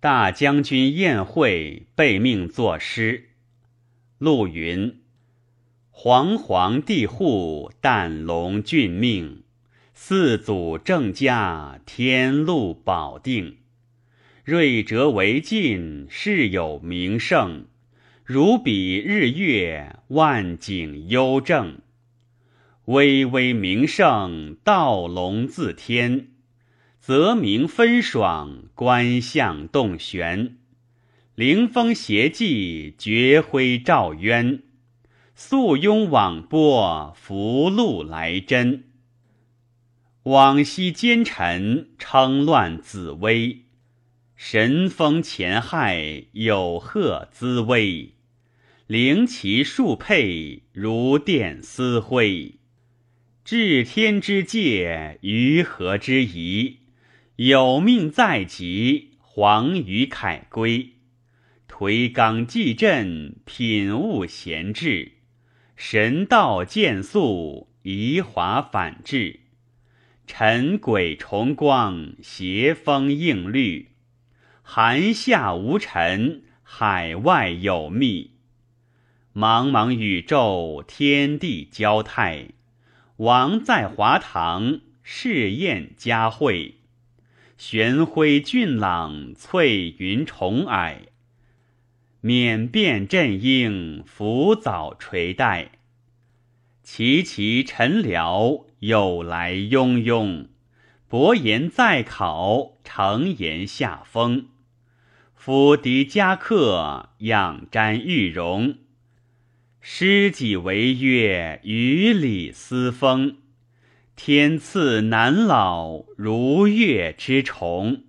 大将军宴会，被命作诗。陆云：煌煌帝户，旦龙俊命。四祖正家，天禄保定。瑞哲为晋，世有名胜。如比日月，万景幽正。巍巍名胜，道龙自天。泽明分爽，观象动玄。灵风邪迹，绝辉照渊。素拥网波，福禄来真。往昔奸臣称乱紫薇，神风前害有贺滋威。灵旗数佩如电丝辉，治天之界，于何之宜？有命在即，黄于凯归。颓纲继振，品物闲置。神道渐肃，移华反至。尘鬼重光，邪风应律。寒夏无尘，海外有密。茫茫宇宙，天地交泰。王在华堂，试宴佳会。玄辉俊朗，翠云重霭。冕遍振英，浮藻垂带。齐齐陈僚，有来雍雍；伯言在考，承言下风。夫敌家客，仰瞻玉容。诗己为乐，与礼思风。天赐南老，如月之重。